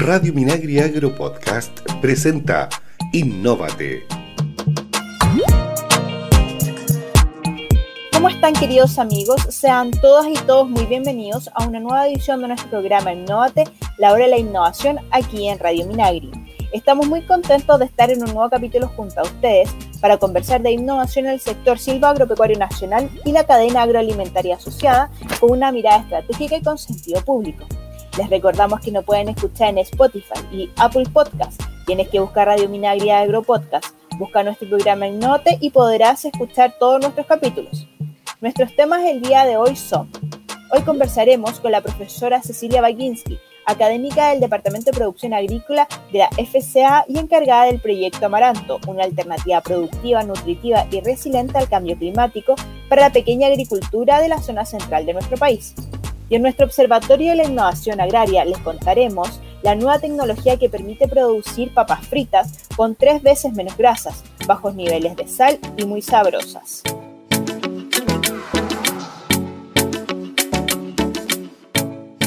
Radio Minagri Agro Podcast presenta Innóvate. ¿Cómo están queridos amigos? Sean todas y todos muy bienvenidos a una nueva edición de nuestro programa Innóvate, la hora de la innovación aquí en Radio Minagri. Estamos muy contentos de estar en un nuevo capítulo junto a ustedes para conversar de innovación en el sector silvagropecuario nacional y la cadena agroalimentaria asociada con una mirada estratégica y con sentido público. Les recordamos que nos pueden escuchar en Spotify y Apple Podcast. Tienes que buscar Radio Minagri Agro Podcast. Busca nuestro programa en Note y podrás escuchar todos nuestros capítulos. Nuestros temas del día de hoy son, hoy conversaremos con la profesora Cecilia Baginski, académica del Departamento de Producción Agrícola de la FCA y encargada del proyecto Amaranto, una alternativa productiva, nutritiva y resiliente al cambio climático para la pequeña agricultura de la zona central de nuestro país. Y en nuestro Observatorio de la Innovación Agraria les contaremos la nueva tecnología que permite producir papas fritas con tres veces menos grasas, bajos niveles de sal y muy sabrosas.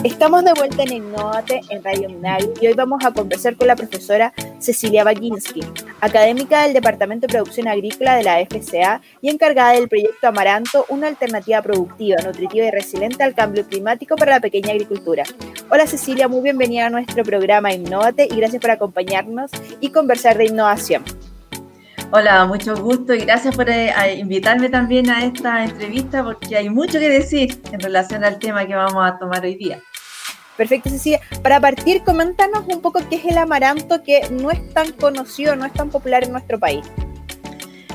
Estamos de vuelta en Innovate en Radio Minagri y hoy vamos a conversar con la profesora Cecilia Baginski, académica del Departamento de Producción Agrícola de la FCA y encargada del proyecto Amaranto, una alternativa productiva, nutritiva y resiliente al cambio climático para la pequeña agricultura. Hola Cecilia, muy bienvenida a nuestro programa Innovate y gracias por acompañarnos y conversar de innovación. Hola, mucho gusto y gracias por eh, invitarme también a esta entrevista porque hay mucho que decir en relación al tema que vamos a tomar hoy día. Perfecto, Cecilia. Para partir, coméntanos un poco qué es el amaranto que no es tan conocido, no es tan popular en nuestro país.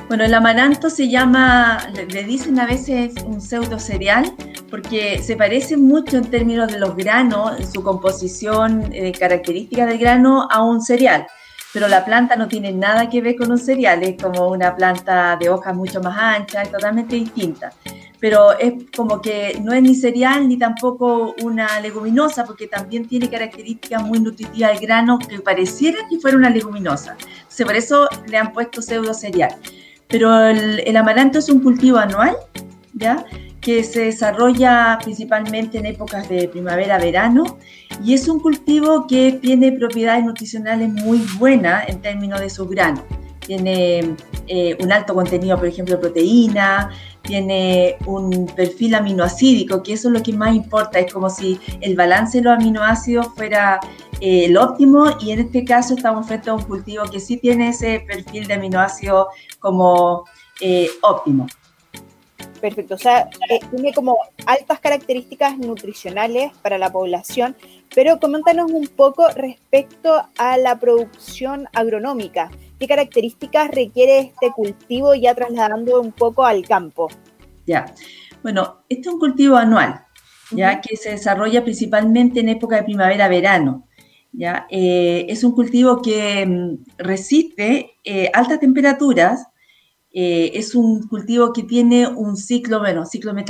Bueno, el amaranto se llama, le dicen a veces un pseudo cereal, porque se parece mucho en términos de los granos, en su composición, eh, características del grano, a un cereal. Pero la planta no tiene nada que ver con un cereal, es como una planta de hojas mucho más anchas, totalmente distinta pero es como que no es ni cereal ni tampoco una leguminosa, porque también tiene características muy nutritivas del grano que pareciera que fuera una leguminosa. Entonces, por eso le han puesto pseudo cereal. Pero el, amaranto es un cultivo anual, ¿ya? Que se desarrolla principalmente en épocas de primavera-verano y es un cultivo que tiene propiedades nutricionales muy buenas en términos de su grano. Tiene eh, un alto contenido, por ejemplo, de proteína, tiene un perfil aminoácidico, que eso es lo que más importa, es como si el balance de los aminoácidos fuera eh, el óptimo y en este caso estamos frente a un cultivo que sí tiene ese perfil de aminoácidos como eh, óptimo. Perfecto, o sea, eh, tiene como altas características nutricionales para la población, pero coméntanos un poco respecto a la producción agronómica. ¿Qué características requiere este cultivo ya trasladando un poco al campo? Ya, bueno, este es un cultivo anual, ya que se desarrolla principalmente en época de primavera-verano. ¿ya? Eh, es un cultivo que mm, resiste eh, altas temperaturas, eh, es un cultivo que tiene un ciclo, bueno, ciclo unas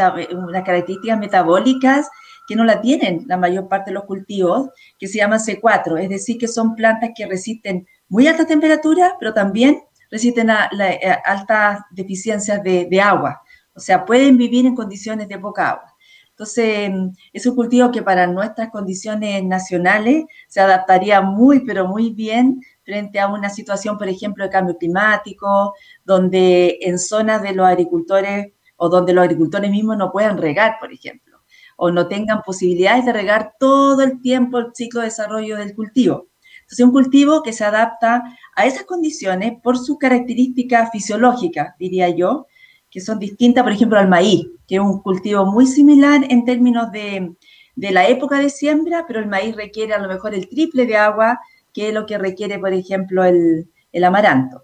características metabólicas que no la tienen la mayor parte de los cultivos, que se llaman C4, es decir, que son plantas que resisten muy alta temperatura, pero también resisten a, eh, altas deficiencias de, agua. O sea, pueden vivir en condiciones de poca agua. Entonces, es un cultivo que para nuestras condiciones nacionales se adaptaría muy, pero muy bien frente a una situación, por ejemplo, de cambio climático, donde en zonas de los agricultores o donde los agricultores mismos no puedan regar, por ejemplo, o no tengan posibilidades de regar todo el tiempo el ciclo de desarrollo del cultivo. Entonces, un cultivo que se adapta a esas condiciones por su característica fisiológica, diría yo, que son distintas, por ejemplo, al maíz, que es un cultivo muy similar en términos de, la época de siembra, pero el maíz requiere a lo mejor el triple de agua que es lo que requiere, por ejemplo, el, amaranto.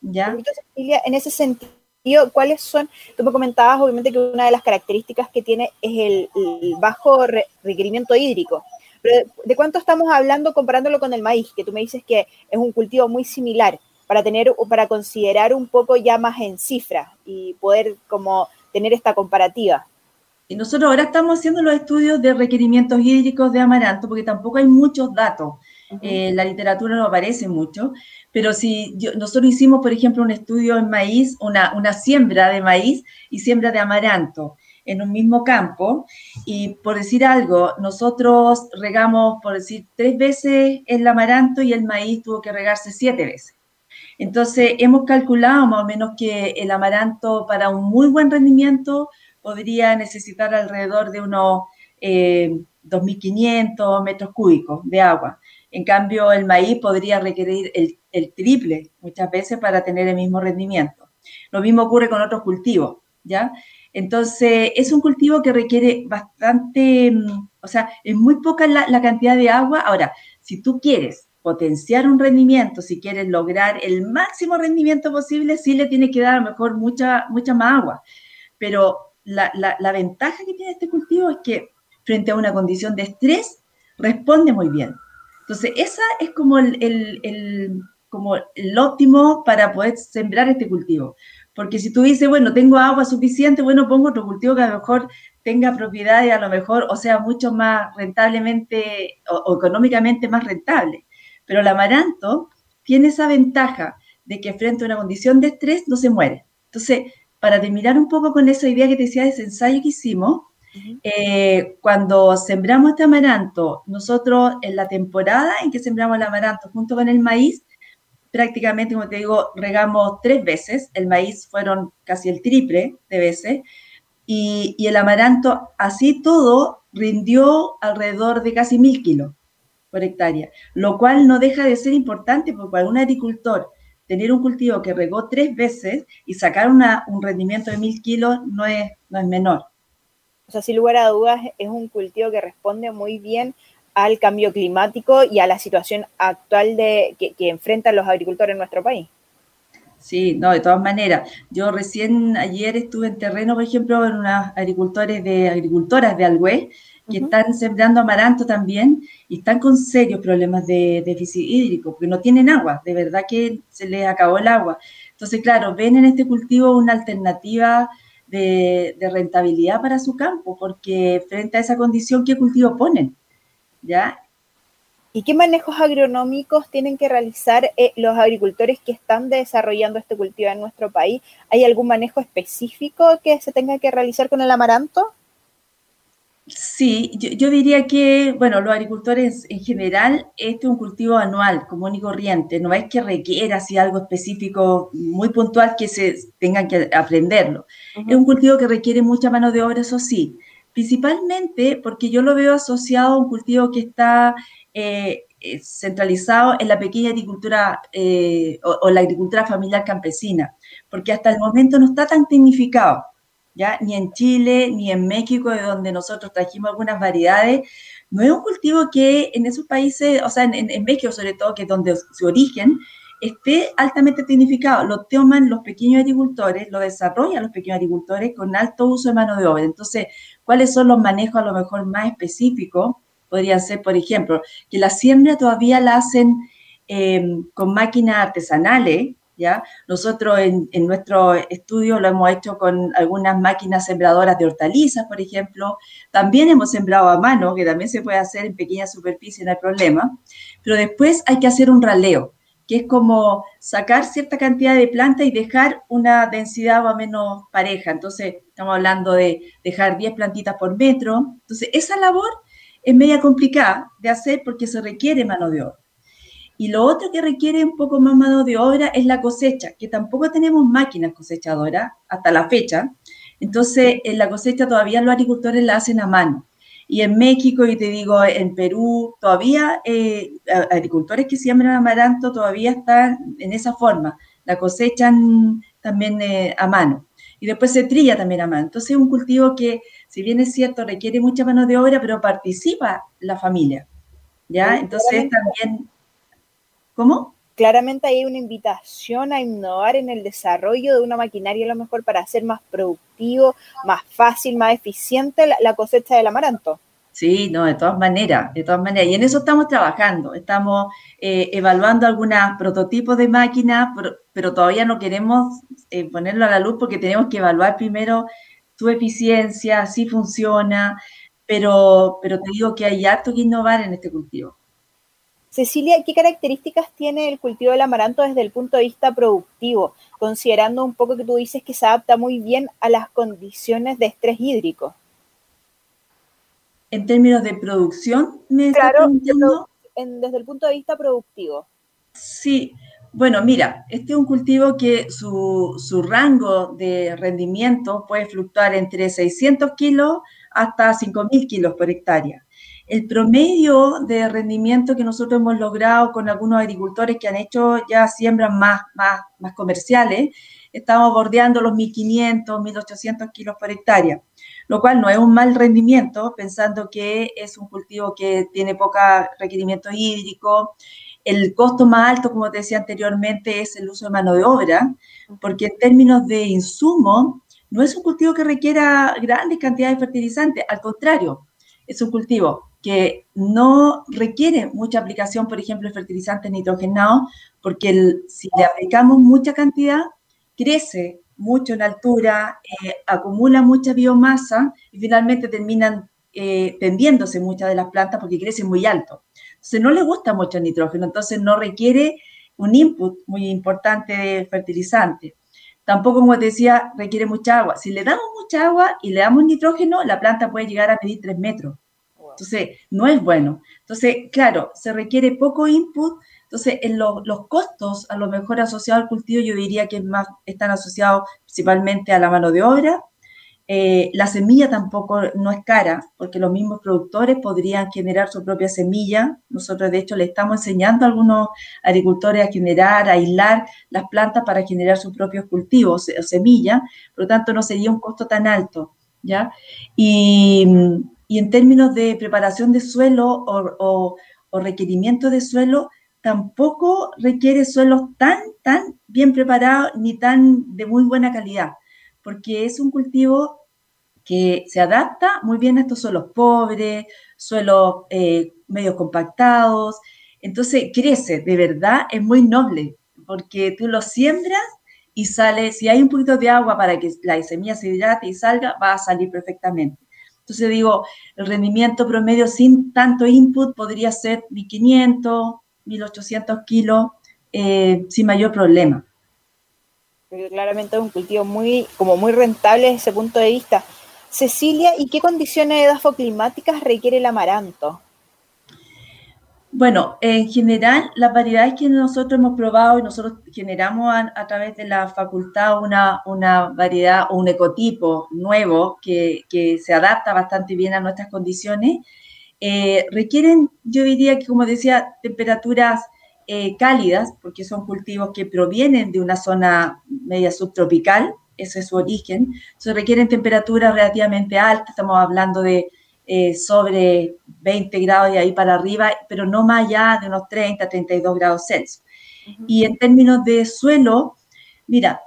¿Ya? en ese sentido, ¿cuáles son? Tú me comentabas, obviamente, que una de las características que tiene es el, bajo requerimiento hídrico. ¿de cuánto estamos hablando comparándolo con el maíz? Que tú me dices que es un cultivo muy similar para tener, para considerar un poco ya más en cifra y poder como tener esta comparativa. Y nosotros ahora estamos haciendo los estudios de requerimientos hídricos de amaranto porque tampoco hay muchos datos. Eh, la literatura no aparece mucho, pero si nosotros hicimos, por ejemplo, un estudio en maíz, una, siembra de maíz y siembra de amaranto. en un mismo campo y por decir algo, nosotros regamos, por decir, tres veces el amaranto y el maíz tuvo que regarse siete veces. Entonces, hemos calculado más o menos que el amaranto para un muy buen rendimiento podría necesitar alrededor de unos 2.500 eh, metros cúbicos de agua. En cambio, el maíz podría requerir el, triple muchas veces para tener el mismo rendimiento. Lo mismo ocurre con otros cultivos, ¿ya? Entonces, es un cultivo que requiere bastante, mm, o sea, es muy poca la, cantidad de agua. Ahora, si tú quieres potenciar un rendimiento, si quieres lograr el máximo rendimiento posible, sí le tiene que dar a lo mejor mucha, mucha más agua. Pero la, ventaja que tiene este cultivo es que frente a una condición de estrés, responde muy bien. Entonces, esa es como el, como el óptimo para poder sembrar este cultivo. Porque si tú dices, bueno, tengo agua suficiente, bueno, pongo otro cultivo que a lo mejor tenga propiedades, a lo mejor, o sea, mucho más rentablemente o, económicamente más rentable. Pero el amaranto tiene esa ventaja de que frente a una condición de estrés no se muere. Entonces, para terminar un poco con esa idea que te decía de ese ensayo que hicimos, eh, cuando sembramos este amaranto, nosotros en la temporada en que sembramos el amaranto junto con el maíz, prácticamente, como te digo, regamos tres veces, el maíz fueron casi el triple de veces, y, el amaranto, así todo, rindió alrededor de casi mil kilos por hectárea, lo cual no deja de ser importante porque para un agricultor tener un cultivo que regó tres veces y sacar un rendimiento de mil kilos no es, no es menor. O sea, sin lugar a dudas, es un cultivo que responde muy bien al cambio climático y a la situación actual de, que, enfrentan los agricultores en nuestro país. Sí, no, de todas maneras. Yo recién ayer estuve en terreno, por ejemplo, en unas agricultores de agricultoras de Algüe que están sembrando amaranto también y están con serios problemas de déficit hídrico, porque no tienen agua, de verdad que se les acabó el agua. Entonces, claro, ven en este cultivo una alternativa de, de rentabilidad para su campo, porque frente a esa condición, ¿qué cultivo ponen? ¿ya? ¿Y qué manejos agronómicos tienen que realizar eh, los agricultores que están desarrollando este cultivo en nuestro país? ¿Hay algún manejo específico que se tenga que realizar con el amaranto? Sí, yo, diría que, bueno, los agricultores en general, este es un cultivo anual, común y corriente, no es que requiera así algo específico muy puntual que se tengan que aprenderlo. Es un cultivo que requiere mucha mano de obra, eso sí, principalmente porque yo lo veo asociado a un cultivo que está eh, eh, centralizado en la pequeña agricultura eh, o, la agricultura familiar campesina, porque hasta el momento no está tan tecnificado, ¿ya? Ni en Chile, ni en México, de donde nosotros trajimos algunas variedades, no es un cultivo que en esos países, o sea, en, en México sobre todo, que es donde su origen, esté altamente tecnificado. Lo toman los pequeños agricultores, lo desarrollan los pequeños agricultores con alto uso de mano de obra. Entonces, ¿cuáles son los manejos a lo mejor más específicos? Podrían ser, por ejemplo, que la siembra todavía la hacen eh, con máquinas artesanales, ¿ya? Nosotros en, en, nuestro estudio lo hemos hecho con algunas máquinas sembradoras de hortalizas, por ejemplo. También hemos sembrado a mano, que también se puede hacer en pequeña superficie, no hay problema. Pero después hay que hacer un raleo que es como sacar cierta cantidad de planta y dejar una densidad más o menos pareja. Entonces, estamos hablando de dejar 10 plantitas por metro. Entonces, esa labor es media complicada de hacer porque se requiere mano de obra. Y lo otro que requiere un poco más mano de obra es la cosecha, que tampoco tenemos máquinas cosechadoras hasta la fecha. Entonces, en la cosecha todavía los agricultores la hacen a mano. Y en México, y te digo, en Perú, todavía eh, agricultores que siembran amaranto todavía están en esa forma, la cosechan también eh, a mano. Y después se trilla también a mano. Entonces es un cultivo que, si bien es cierto, requiere mucha mano de obra, pero participa la familia. ¿Ya? Entonces también... ¿Cómo? claramente hay una invitación a innovar en el desarrollo de una maquinaria a lo mejor para hacer más productivo, más fácil, más eficiente la, cosecha del amaranto. Sí, no, de todas maneras, de todas maneras. Y en eso estamos trabajando. Estamos eh, evaluando algunos prototipos de máquinas, pero, todavía no queremos eh, ponerlo a la luz porque tenemos que evaluar primero su eficiencia, si funciona, pero, pero te digo que hay harto que innovar en este cultivo. Cecilia, ¿qué características tiene el cultivo del amaranto desde el punto de vista productivo, considerando un poco que tú dices que se adapta muy bien a las condiciones de estrés hídrico? En términos de producción, me claro, desde el punto de vista productivo. Sí, bueno, mira, este es un cultivo que su, su, rango de rendimiento puede fluctuar entre 600 kilos hasta 5.000 kilos por hectárea. El promedio de rendimiento que nosotros hemos logrado con algunos agricultores que han hecho ya siembras más, más, más comerciales, estamos bordeando los 1.500, 1.800 kilos por hectárea, lo cual no es un mal rendimiento, pensando que es un cultivo que tiene poco requerimiento hídrico. El costo más alto, como te decía anteriormente, es el uso de mano de obra, porque en términos de insumo, no es un cultivo que requiera grandes cantidades de fertilizantes, al contrario, es un cultivo que no requiere mucha aplicación, por ejemplo, de fertilizantes nitrogenados, porque si le aplicamos mucha cantidad, crece mucho en altura, eh, acumula mucha biomasa y finalmente terminan eh, tendiéndose muchas de las plantas porque crecen muy alto. Entonces no le gusta mucho el nitrógeno, entonces no requiere un input muy importante de fertilizante. Tampoco, como te decía, requiere mucha agua. Si le damos mucha agua y le damos nitrógeno, la planta puede llegar a medir 3 metros. Entonces, no es bueno. Entonces, claro, se requiere poco input. Entonces, en los costos, a lo mejor asociados al cultivo, yo diría que más están asociados principalmente a la mano de obra. Eh, la semilla tampoco no es cara, porque los mismos productores podrían generar su propia semilla. Nosotros, de hecho, le estamos enseñando a algunos agricultores a generar, a aislar las plantas para generar sus propios cultivos o semillas. Por lo tanto, no sería un costo tan alto. ¿ya? Y, y en términos de preparación de suelo o, requerimiento de suelo, tampoco requiere suelos tan, tan bien preparados ni tan de muy buena calidad, porque es un cultivo que se adapta muy bien a estos suelos pobres, suelos eh, compactados, entonces crece, de verdad es muy noble, porque tú lo siembras y sale, si hay un poquito de agua para que la semilla se hidrate y salga, va a salir perfectamente. Entonces digo, el rendimiento promedio sin tanto input podría ser 1500, 1800 kilos eh, sin mayor problema. Pero claramente es un cultivo muy, como muy rentable desde ese punto de vista. Cecilia, ¿y qué condiciones edafoclimáticas requiere el amaranto? Bueno, en general, las variedades que nosotros hemos probado y nosotros generamos a, través de la facultad una, una, variedad o un ecotipo nuevo que, que, se adapta bastante bien a nuestras condiciones, eh, requieren, yo diría que, como decía, temperaturas eh, cálidas, porque son cultivos que provienen de una zona media subtropical, ese es su origen, entonces requieren temperaturas relativamente altas, estamos hablando de eh, sobre 20 grados y ahí para arriba, pero no más allá de unos 30, 32 grados Celsius. Y en términos de suelo, mira,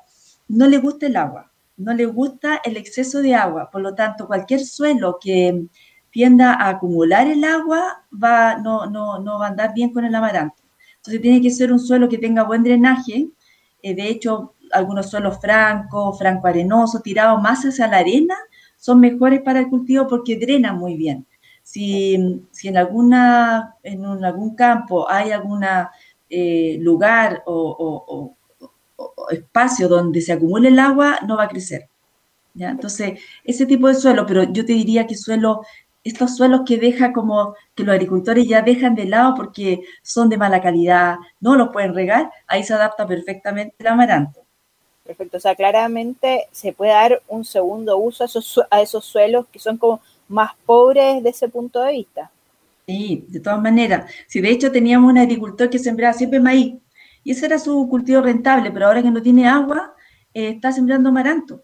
no le gusta el agua, no le gusta el exceso de agua, por lo tanto, cualquier suelo que tienda a acumular el agua va, no, no, no va a andar bien con el amaranto. Entonces tiene que ser un suelo que tenga buen drenaje, eh, de hecho, algunos suelos francos, franco-arenosos, tirados más hacia la arena, son mejores para el cultivo porque drenan muy bien. Si, en, alguna, en algún campo hay algún eh, lugar o, espacio donde se acumule el agua, no va a crecer. ¿ya? Entonces, ese tipo de suelo, pero yo te diría que suelo, estos suelos que deja como que los agricultores ya dejan de lado porque son de mala calidad, no los pueden regar, ahí se adapta perfectamente el amaranto. Perfecto, o sea, claramente se puede dar un segundo uso a esos, a esos suelos que son como más pobres de ese punto de vista. Sí, de todas maneras. Si de hecho teníamos un agricultor que sembraba siempre maíz y ese era su cultivo rentable, pero ahora que no tiene agua, eh, está sembrando amaranto.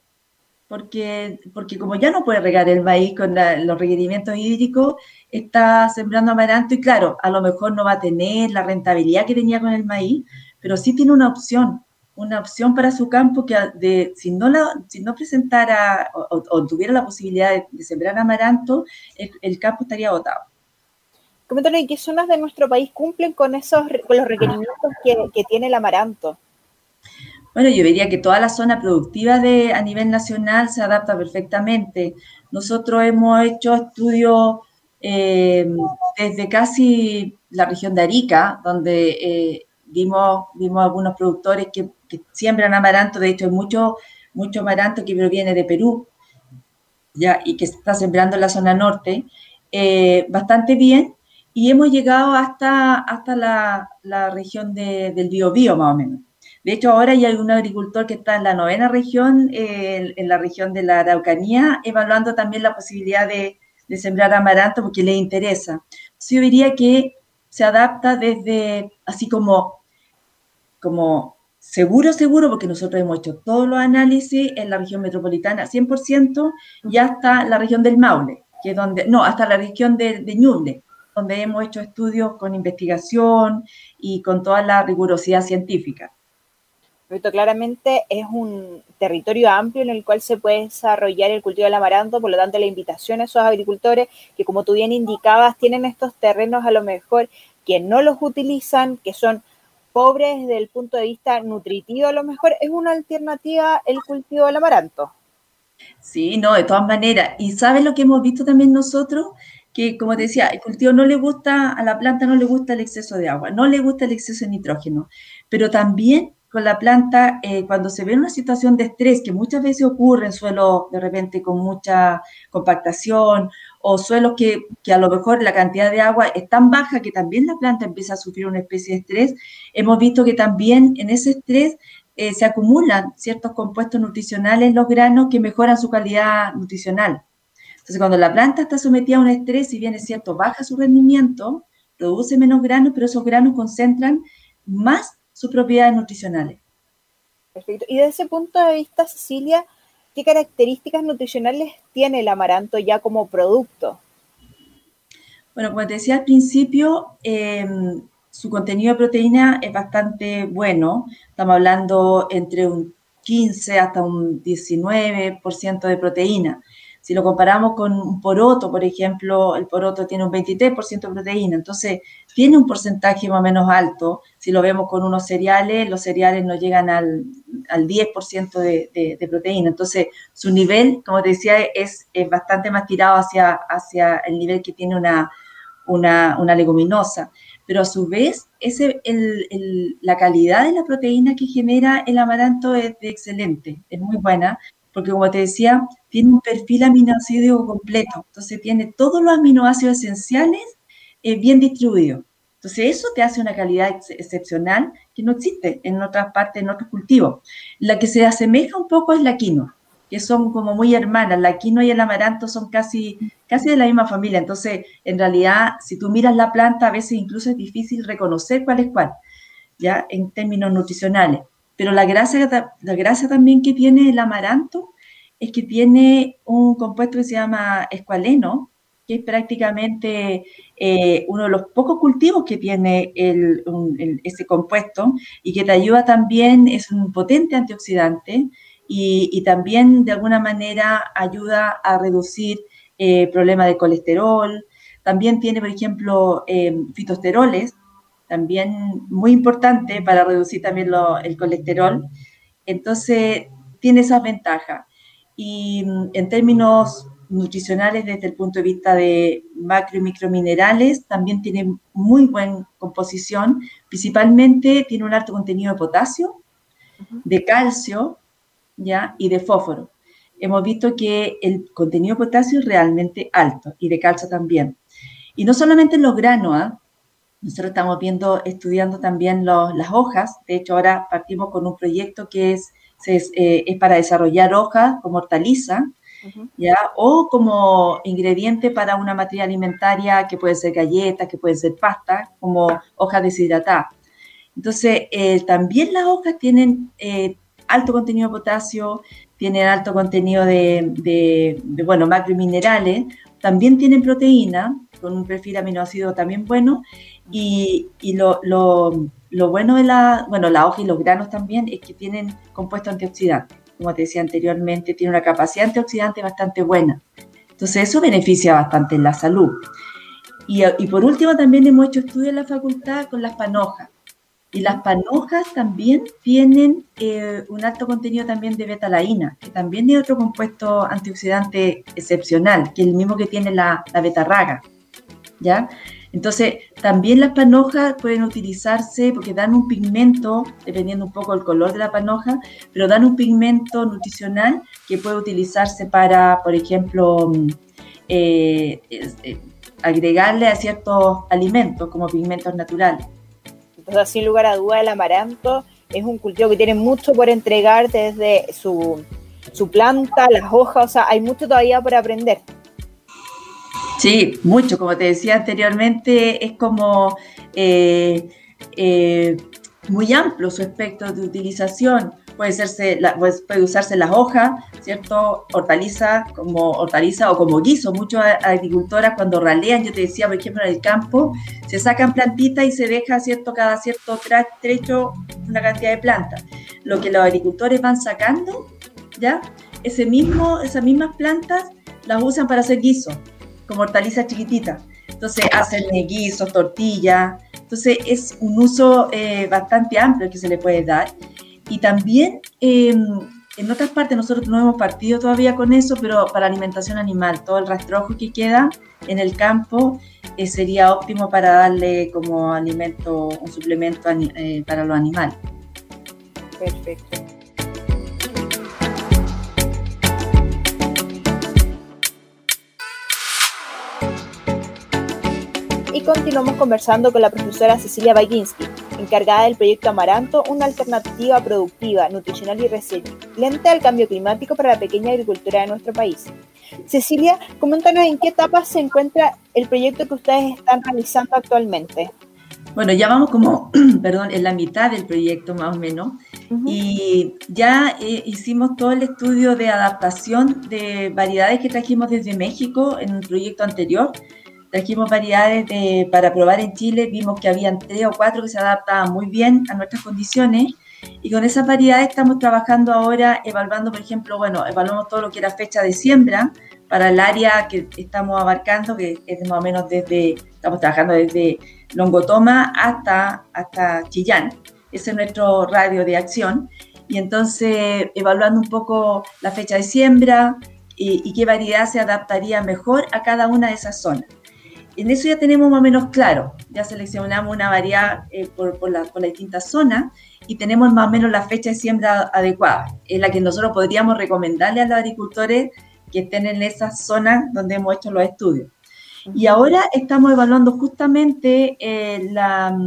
Porque, porque como ya no puede regar el maíz con los requerimientos hídricos, está sembrando amaranto y claro, a lo mejor no va a tener la rentabilidad que tenía con el maíz, pero sí tiene una opción una opción para su campo que de, si, no la, si no presentara o, tuviera la posibilidad de, sembrar amaranto, el, campo estaría agotado. Coméntanos, ¿qué zonas de nuestro país cumplen con esos con los requerimientos que, tiene el amaranto? Bueno, yo diría que toda la zona productiva de, a nivel nacional se adapta perfectamente. Nosotros hemos hecho estudios eh, desde casi la región de Arica, donde eh, vimos, vimos algunos productores que, siembran amaranto, de hecho hay mucho, mucho amaranto que proviene de Perú, ya, y que está sembrando en la zona norte, eh, bastante bien, y hemos llegado hasta, hasta la, la región de, del Biobío, más o menos. De hecho, ahora hay algún agricultor que está en la novena región, eh, en la región de la Araucanía, evaluando también la posibilidad de, de sembrar amaranto porque le interesa. yo diría que se adapta desde así como, como seguro, seguro, porque nosotros hemos hecho todos los análisis en la región metropolitana 100% y hasta la región del Maule, que es donde, no, hasta la región de, de Ñuble, donde hemos hecho estudios con investigación y con toda la rigurosidad científica. Claramente es un territorio amplio en el cual se puede desarrollar el cultivo del amaranto, por lo tanto la invitación a esos agricultores que como tú bien indicabas tienen estos terrenos a lo mejor que no los utilizan, que son pobres desde el punto de vista nutritivo, a lo mejor es una alternativa el cultivo del amaranto. Sí, no, de todas maneras. Y sabes lo que hemos visto también nosotros, que como te decía, el cultivo no le gusta, a la planta no le gusta el exceso de agua, no le gusta el exceso de nitrógeno, pero también con la planta, eh, cuando se ve una situación de estrés, que muchas veces ocurre en suelos de repente con mucha compactación o suelos que, que, a lo mejor la cantidad de agua es tan baja que también la planta empieza a sufrir una especie de estrés, hemos visto que también en ese estrés eh, se acumulan ciertos compuestos nutricionales en los granos que mejoran su calidad nutricional. Entonces, cuando la planta está sometida a un estrés, si bien es cierto, baja su rendimiento, produce menos granos, pero esos granos concentran más sus propiedades nutricionales. Perfecto. Y desde ese punto de vista, Cecilia, ¿qué características nutricionales tiene el amaranto ya como producto? Bueno, como te decía al principio, em, su contenido de proteína es bastante bueno. Estamos hablando entre un 15 hasta un 19% de proteína. Si lo comparamos con un poroto, por ejemplo, el poroto tiene un 23% de proteína, entonces tiene un porcentaje más o menos alto. Si lo vemos con unos cereales, los cereales no llegan al, al 10% de, de, proteína. Entonces, su nivel, como te decía, es, es bastante más tirado hacia, hacia el nivel que tiene una, una, una leguminosa. Pero a su vez, ese, el, el, la calidad de la proteína que genera el amaranto es excelente, es muy buena porque como te decía, tiene un perfil aminoácido completo, entonces tiene todos los aminoácidos esenciales eh, bien distribuidos. Entonces eso te hace una calidad ex excepcional que no existe en otras partes, en otros cultivos. La que se asemeja un poco es la quinoa, que son como muy hermanas. La quinoa y el amaranto son casi, casi de la misma familia. Entonces, en realidad, si tú miras la planta, a veces incluso es difícil reconocer cuál es cuál, ya en términos nutricionales. Pero la gracia, la gracia también que tiene el amaranto es que tiene un compuesto que se llama escualeno, que es prácticamente eh, uno de los pocos cultivos que tiene ese compuesto y que te ayuda también, es un potente antioxidante y, también de alguna manera ayuda a reducir eh, problemas de colesterol. También tiene, por ejemplo, eh, fitosteroles, también muy importante para reducir también el colesterol. Entonces, tiene esas ventajas. Y mm, en términos nutricionales, desde el punto de vista de macro y microminerales, también tiene muy buena composición. Principalmente tiene un alto contenido de potasio, de calcio ¿ya? y de fósforo. Hemos visto que el contenido de potasio es realmente alto y de calcio también. Y no solamente en los granos, ¿ah? Nosotros estamos viendo, estudiando también las hojas. De hecho, ahora partimos con un proyecto que es, eh, es, para desarrollar hojas como hortaliza, ¿ya? O como ingrediente para una materia alimentaria que puede ser galletas, que puede ser pasta, como hojas deshidratadas. Entonces, eh, también las hojas tienen eh, alto contenido de potasio, tienen alto contenido de, de, de bueno, macrominerales, también tienen proteína, con un perfil aminoácido también bueno, y, lo, bueno de la, bueno, la hoja y los granos también es que tienen compuesto antioxidante. Como te decía anteriormente, tiene una capacidad antioxidante bastante buena. Entonces eso beneficia bastante en la salud. Y, por último también hemos hecho estudios en la facultad con las panojas. Y las panojas también tienen eh, un alto contenido también de betalaína, que también es otro compuesto antioxidante excepcional, que es el mismo que tiene la, la betarraga. ¿ya? Entonces, también las panojas pueden utilizarse porque dan un pigmento, dependiendo un poco del color de la panoja, pero dan un pigmento nutricional que puede utilizarse para, por ejemplo, mm, eh, eh, agregarle a ciertos alimentos como pigmentos naturales. Entonces, sin lugar a duda, el amaranto es un cultivo que tiene mucho por entregar desde su, su planta, las hojas, o sea, hay mucho todavía por aprender. Sí, mucho, como te decía anteriormente, es como eh, eh, muy amplio su espectro de utilización. Puede, serse, pues, puede usarse las hojas, ¿cierto? Hortaliza como hortaliza o como guiso. Muchos agricultoras cuando ralean, yo te decía, por ejemplo, en el campo, se sacan plantitas y se deja, ¿cierto? Cada cierto trecho una cantidad de plantas. Lo que los agricultores van sacando, ¿ya? Ese mismo, esas mismas plantas las usan para hacer guiso como hortaliza chiquitita. Entonces hacen guisos, tortillas. Entonces es un uso eh, bastante amplio que se le puede dar. Y también em, en otras partes nosotros no hemos partido todavía con eso, pero para alimentación animal, todo el rastrojo que queda en el campo eh, sería óptimo para darle como alimento, un suplemento eh, para los animales. Perfecto. Continuamos conversando con la profesora Cecilia Baginski, encargada del proyecto Amaranto, una alternativa productiva, nutricional y resiliente al cambio climático para la pequeña agricultura de nuestro país. Cecilia, coméntanos en qué etapa se encuentra el proyecto que ustedes están realizando actualmente. Bueno, ya vamos como, perdón, en la mitad del proyecto más o menos. Y ya eh, hicimos todo el estudio de adaptación de variedades que trajimos desde México en un proyecto anterior trajimos variedades para probar en Chile, vimos que habían tres o cuatro que se adaptaban muy bien a nuestras condiciones y con esas variedades estamos trabajando ahora, evaluando, por ejemplo, bueno, evaluamos todo lo que era fecha de siembra para el área que estamos abarcando, que es más o menos desde, estamos trabajando desde Longotoma hasta, hasta Chillán. Ese es nuestro radio de acción. Y entonces, evaluando un poco la fecha de siembra y, y qué variedad se adaptaría mejor a cada una de esas zonas en eso ya tenemos más o menos claro, ya seleccionamos una variedad eh, por, por, la, por las distintas zonas y tenemos más o menos la fecha de siembra adecuada, en la que nosotros podríamos recomendarle a los agricultores que estén en esas zonas donde hemos hecho los estudios. Y ahora estamos evaluando justamente eh, la,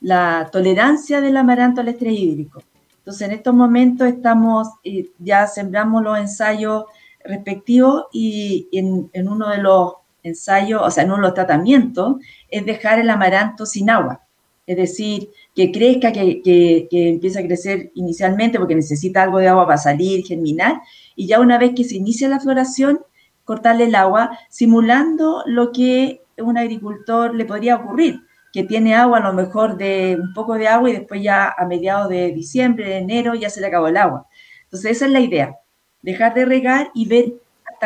la, tolerancia del amaranto al estrés hídrico. Entonces, en estos momentos estamos, eh, ya sembramos los ensayos respectivos y en, en uno de los ensayo, o sea, en los tratamientos, es dejar el amaranto sin agua. Es decir, que crezca, que, que, que empiece a crecer inicialmente porque necesita algo de agua para salir, germinar, y ya una vez que se inicia la floración, cortarle el agua, simulando lo que un agricultor le podría ocurrir, que tiene agua a lo mejor de un poco de agua y después ya a mediados de diciembre, de enero, ya se le acabó el agua. Entonces esa es la idea, dejar de regar y ver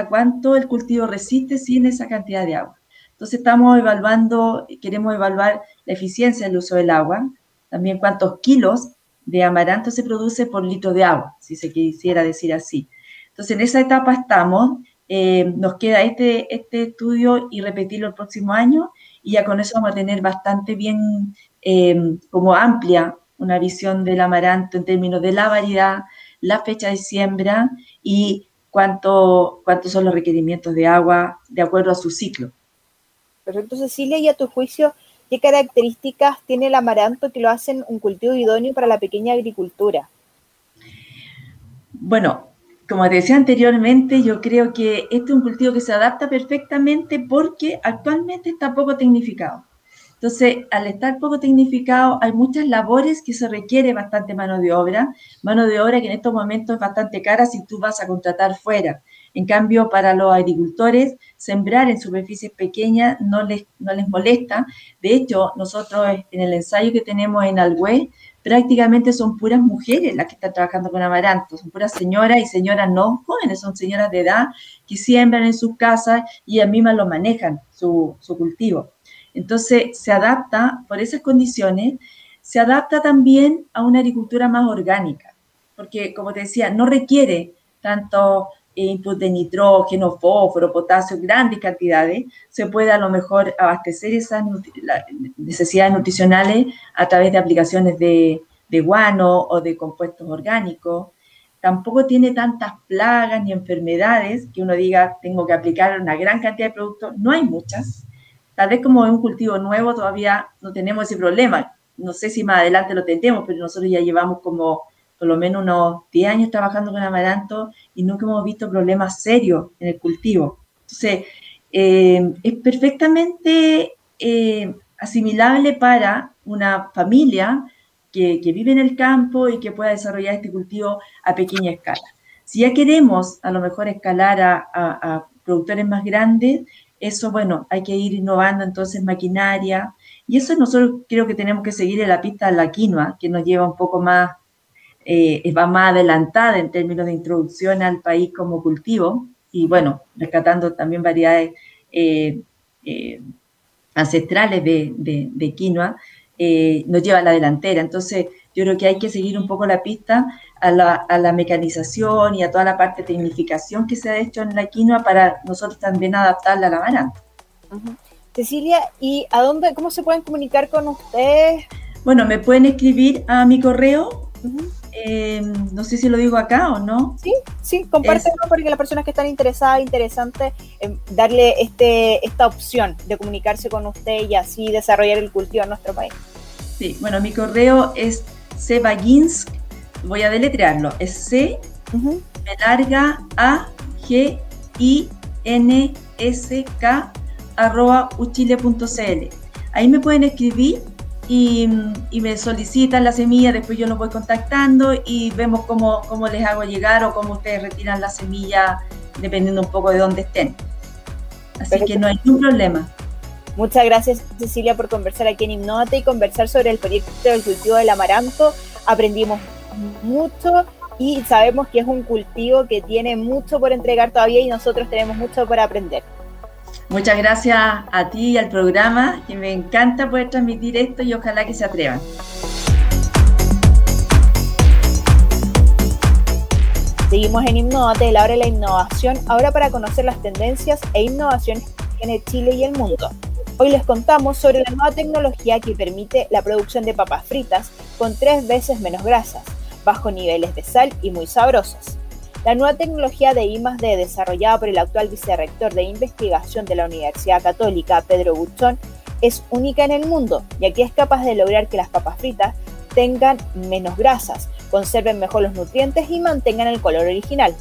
cuánto el cultivo resiste sin esa cantidad de agua. Entonces estamos evaluando, queremos evaluar la eficiencia del uso del agua, también cuántos kilos de amaranto se produce por litro de agua, si se quisiera decir así. Entonces en esa etapa estamos, eh, nos queda este, este estudio y repetirlo el próximo año y ya con eso vamos a tener bastante bien, eh, como amplia, una visión del amaranto en términos de la variedad, la fecha de siembra y cuánto, cuántos son los requerimientos de agua de acuerdo a su ciclo. Perfecto, Cecilia, y a tu juicio, ¿qué características tiene el amaranto que lo hacen un cultivo idóneo para la pequeña agricultura? Bueno, como te decía anteriormente, yo creo que este es un cultivo que se adapta perfectamente porque actualmente está poco tecnificado. Entonces, al estar poco tecnificado, hay muchas labores que se requiere bastante mano de obra, mano de obra que en estos momentos es bastante cara si tú vas a contratar fuera. En cambio, para los agricultores, sembrar en superficies pequeñas no les, no les molesta. De hecho, nosotros en el ensayo que tenemos en Algüe, prácticamente son puras mujeres las que están trabajando con amaranto, son puras señoras y señoras no jóvenes, son señoras de edad que siembran en sus casas y a mismas lo manejan, su, su cultivo. Entonces, se adapta, por esas condiciones, se adapta también a una agricultura más orgánica, porque, como te decía, no requiere tanto input de nitrógeno, fósforo, potasio, grandes cantidades, se puede a lo mejor abastecer esas necesidades nutricionales a través de aplicaciones de, de guano o de compuestos orgánicos. Tampoco tiene tantas plagas ni enfermedades que uno diga tengo que aplicar una gran cantidad de productos. No hay muchas. Tal vez como es un cultivo nuevo todavía no tenemos ese problema. No sé si más adelante lo tendremos, pero nosotros ya llevamos como por lo menos unos 10 años trabajando con amaranto y nunca hemos visto problemas serios en el cultivo. Entonces, eh, es perfectamente eh, asimilable para una familia que, vive en el campo y que pueda desarrollar este cultivo a pequeña escala. Si ya queremos a lo mejor escalar a, productores más grandes, eso, bueno, hay que ir innovando entonces maquinaria. Y eso nosotros creo que tenemos que seguir en la pista de la quinoa, que nos lleva un poco más eh, va más adelantada en términos de introducción al país como cultivo y bueno, rescatando también variedades eh, eh, ancestrales de, quinoa, nos lleva a la delantera. Entonces, yo creo que hay que seguir un poco la pista a la, mecanización y a toda la parte de tecnificación que se ha hecho en la quinoa para nosotros también adaptarla a la baranda. Cecilia, ¿y a dónde, cómo se pueden comunicar con ustedes? Bueno, me pueden escribir a mi correo, eh, no sé si lo digo acá o no. Sí, sí, compártelo porque las personas que están interesadas, interesante, darle este, esta opción de comunicarse con usted y así desarrollar el cultivo en nuestro país. Sí, bueno, mi correo es cebaginsk, voy a deletrearlo, es C, me larga A, G, I, N, S, K, arroba uchile.cl. Ahí me pueden escribir y, me solicitan la semilla, después yo los voy contactando y vemos cómo, cómo les hago llegar o cómo ustedes retiran la semilla dependiendo un poco de dónde estén. Así que no hay ningún problema. Muchas gracias Cecilia por conversar aquí en Hipnote y conversar sobre el proyecto del cultivo del amaranto. Aprendimos mucho y sabemos que es un cultivo que tiene mucho por entregar todavía y nosotros tenemos mucho por aprender. Muchas gracias a ti y al programa, que me encanta poder transmitir esto y ojalá que se atrevan. Seguimos en Innovate, la hora de la innovación, ahora para conocer las tendencias e innovaciones que tiene Chile y el mundo. Hoy les contamos sobre la nueva tecnología que permite la producción de papas fritas con tres veces menos grasas, bajo niveles de sal y muy sabrosas. La nueva tecnología de I+D desarrollada por el actual vicerrector de investigación de la Universidad Católica, Pedro Buchón, es única en el mundo, ya que es capaz de lograr que las papas fritas tengan menos grasas, conserven mejor los nutrientes y mantengan el color original.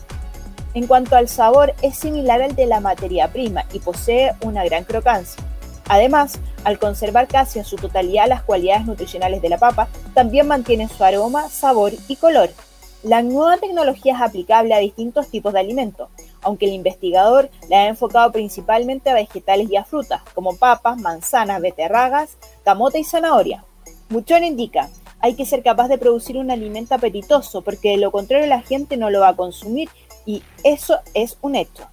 En cuanto al sabor, es similar al de la materia prima y posee una gran crocancia. Además, al conservar casi en su totalidad las cualidades nutricionales de la papa, también mantiene su aroma, sabor y color. La nueva tecnología es aplicable a distintos tipos de alimentos, aunque el investigador la ha enfocado principalmente a vegetales y a frutas, como papas, manzanas, beterragas, camote y zanahoria. Buchón indica, hay que ser capaz de producir un alimento apetitoso, porque de lo contrario la gente no lo va a consumir y eso es un hecho.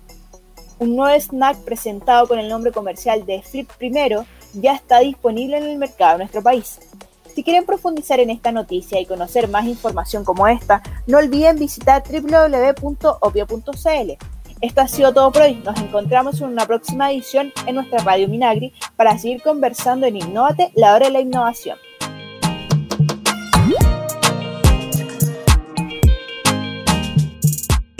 Un nuevo snack presentado con el nombre comercial de Flip Primero ya está disponible en el mercado de nuestro país. Si quieren profundizar en esta noticia y conocer más información como esta, no olviden visitar www.opio.cl. Esto ha sido todo por hoy. Nos encontramos en una próxima edición en nuestra radio Minagri para seguir conversando en Innovate, la hora de la innovación.